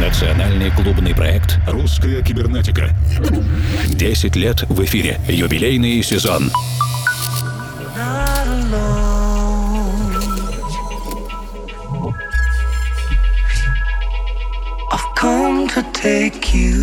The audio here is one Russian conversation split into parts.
Национальный клубный проект «Русская кибернетика». 10 лет в эфире. Юбилейный сезон. Come to take you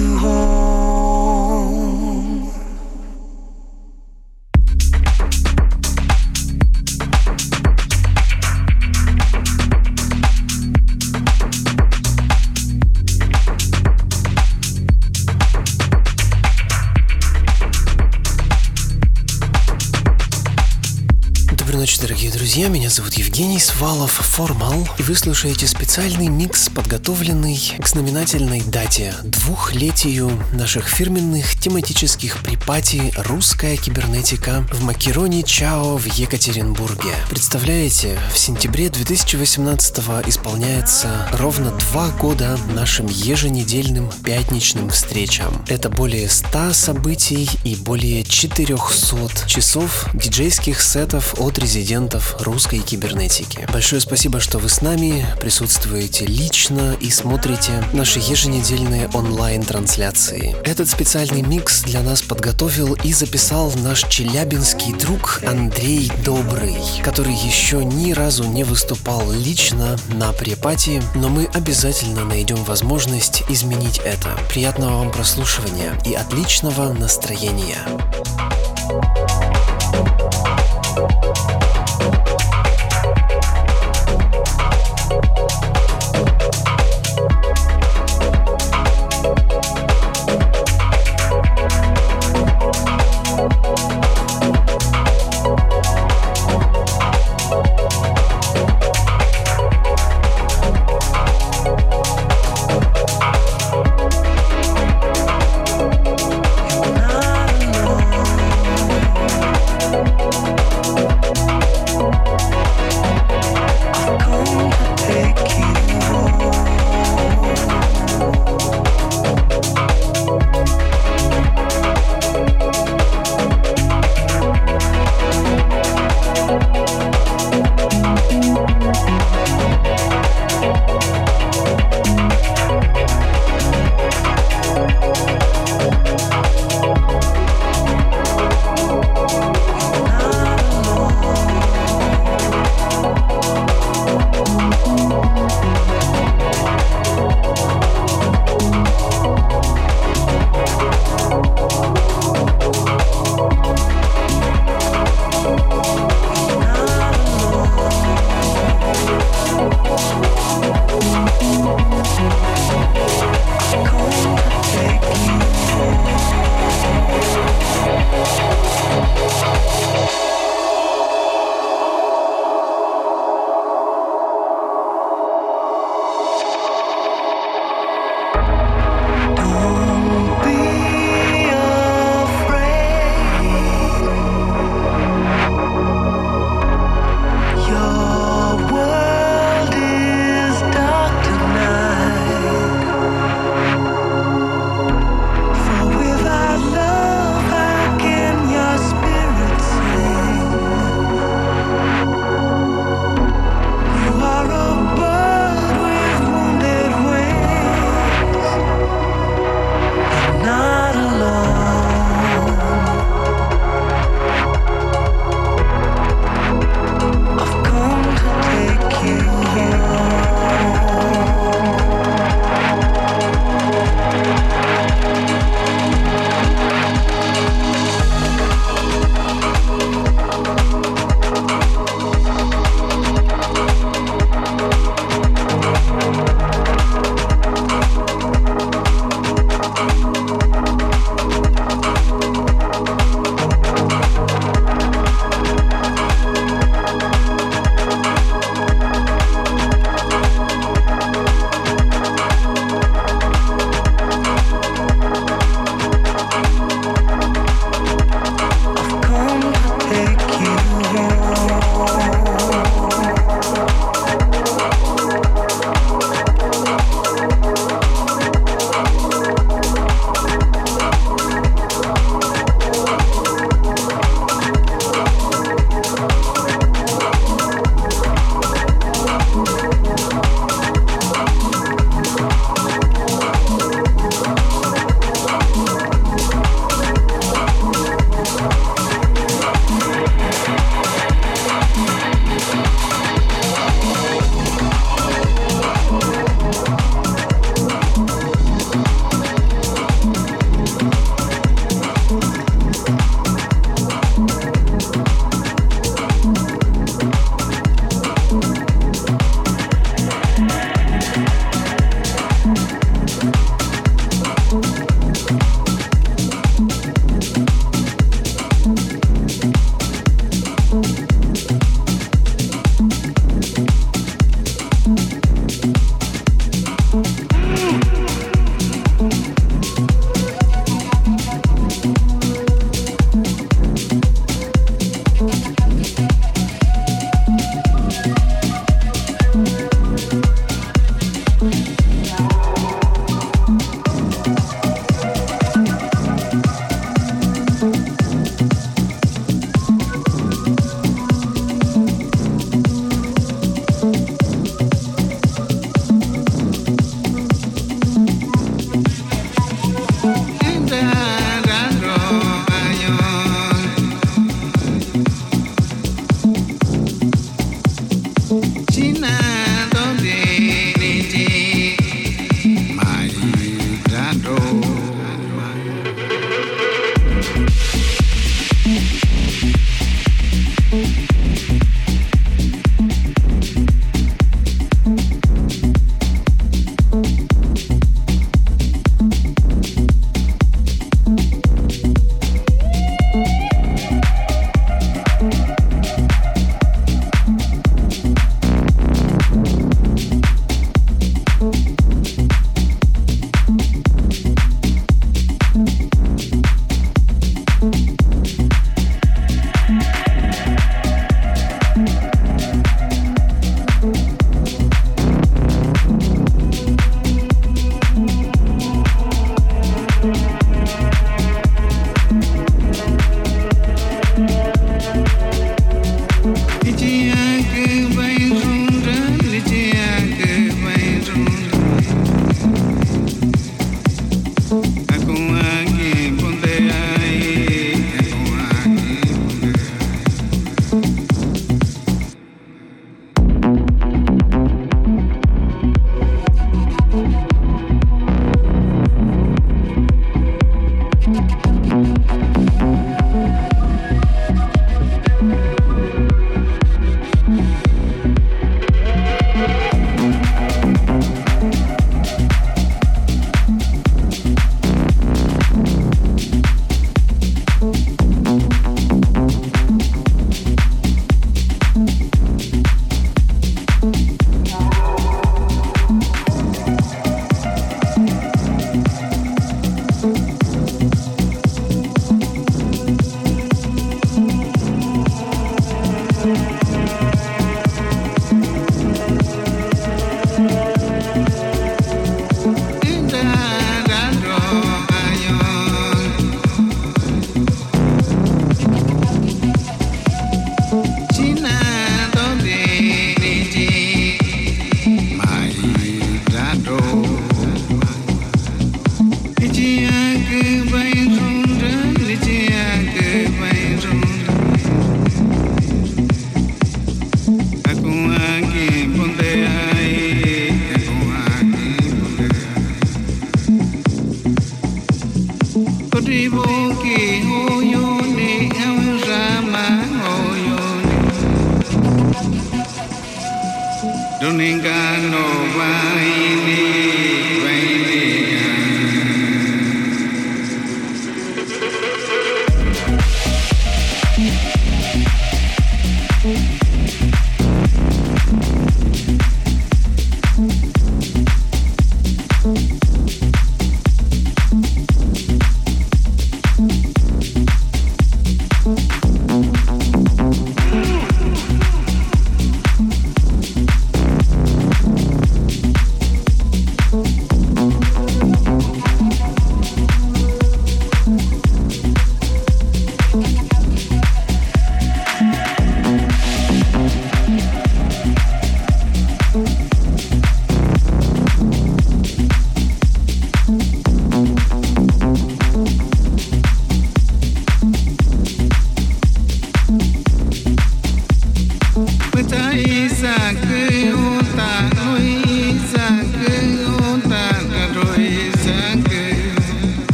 зовут Евгений Свалов, Формал, и вы слушаете специальный микс, подготовленный к знаменательной дате, двухлетию наших фирменных тематических припатий «Русская кибернетика» в Макероне Чао в Екатеринбурге. Представляете, в сентябре 2018 исполняется ровно два года нашим еженедельным пятничным встречам. Это более 100 событий и более 400 часов диджейских сетов от резидентов студентов русской кибернетики. Большое спасибо, что вы с нами, присутствуете лично и смотрите наши еженедельные онлайн-трансляции. Этот специальный микс для нас подготовил и записал наш челябинский друг Андрей Добрый, который еще ни разу не выступал лично на препате, но мы обязательно найдем возможность изменить это. Приятного вам прослушивания и отличного настроения.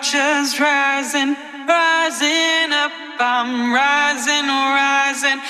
Temperatures rising, rising up. I'm rising, rising.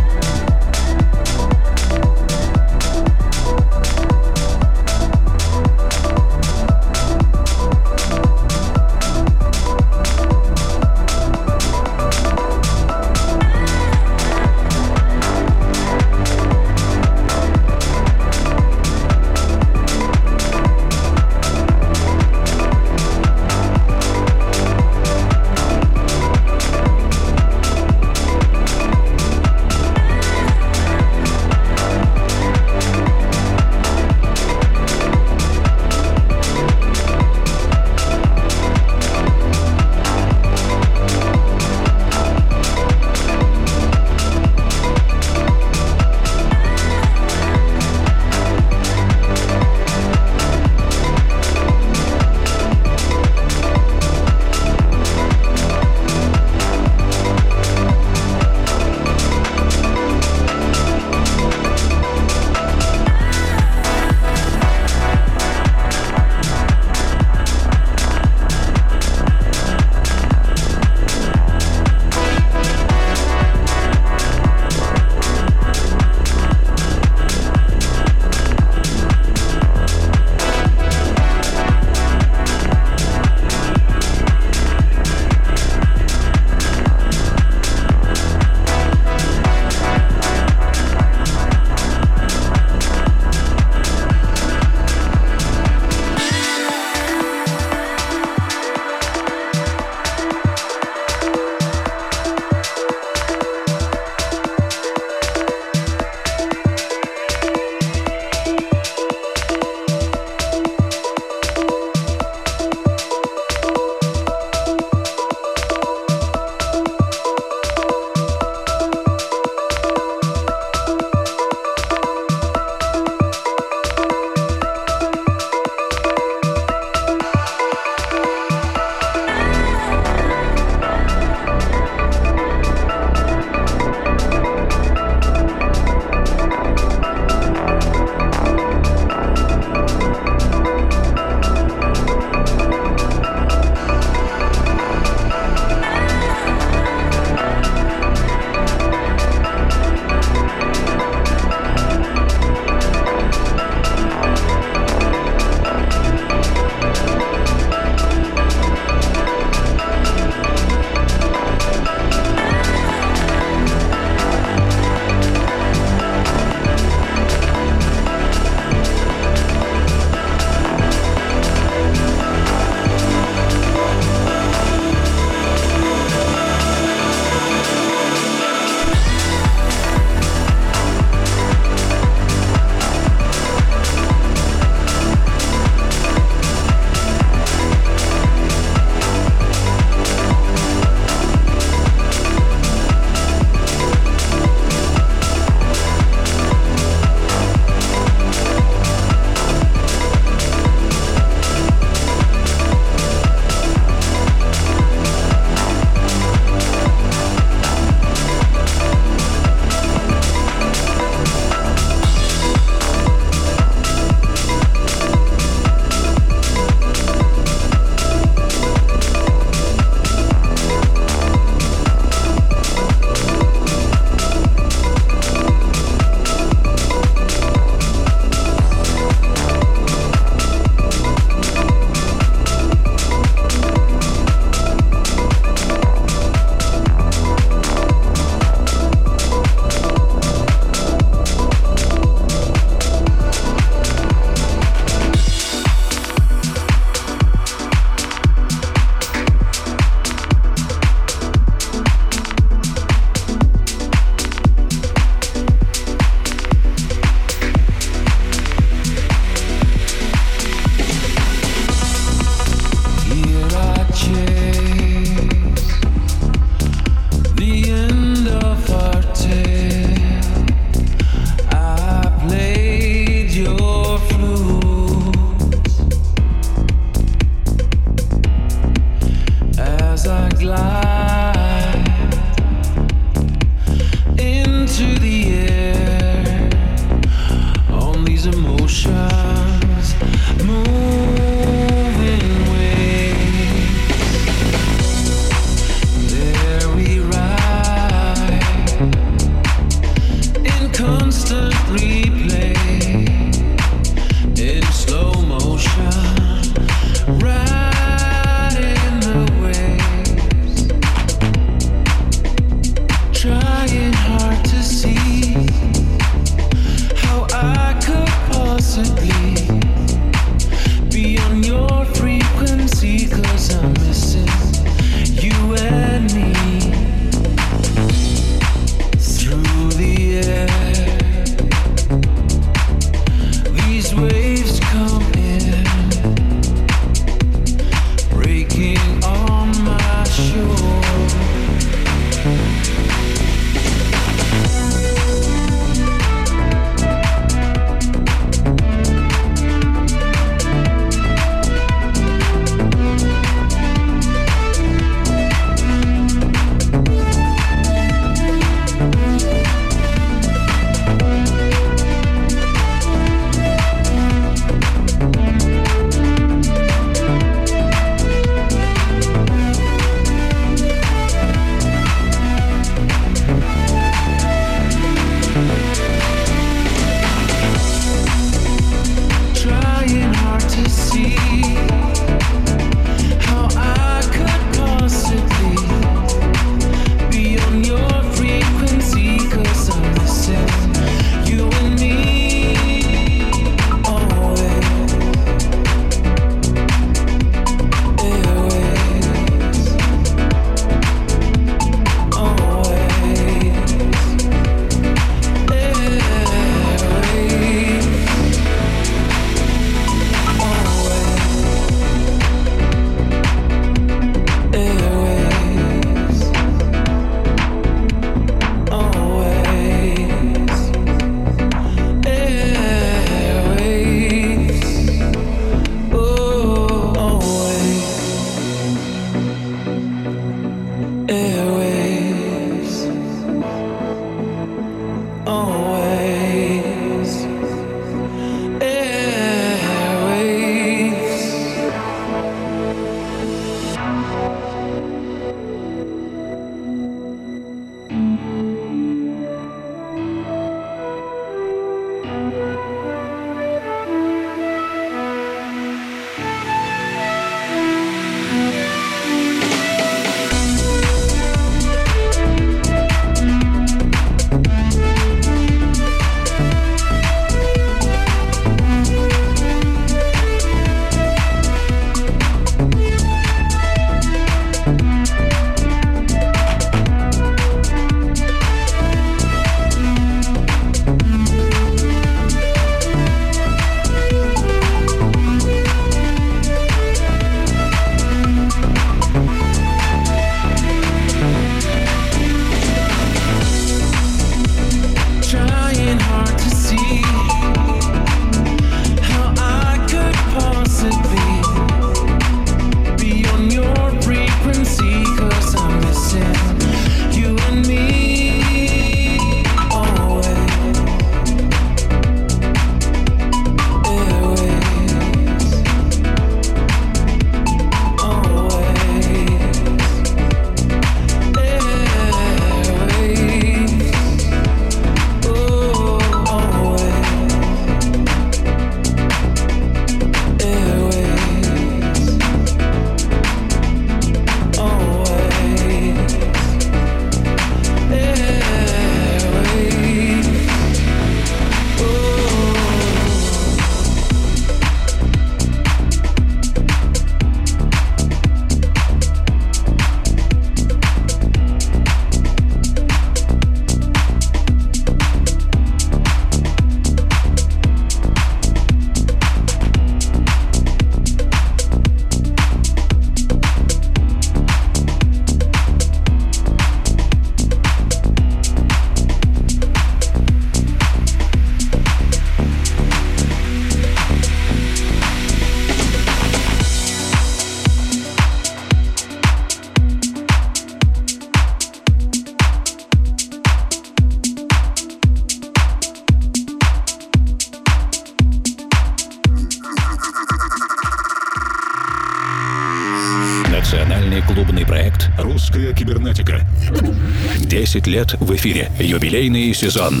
10 лет в эфире. Юбилейный сезон.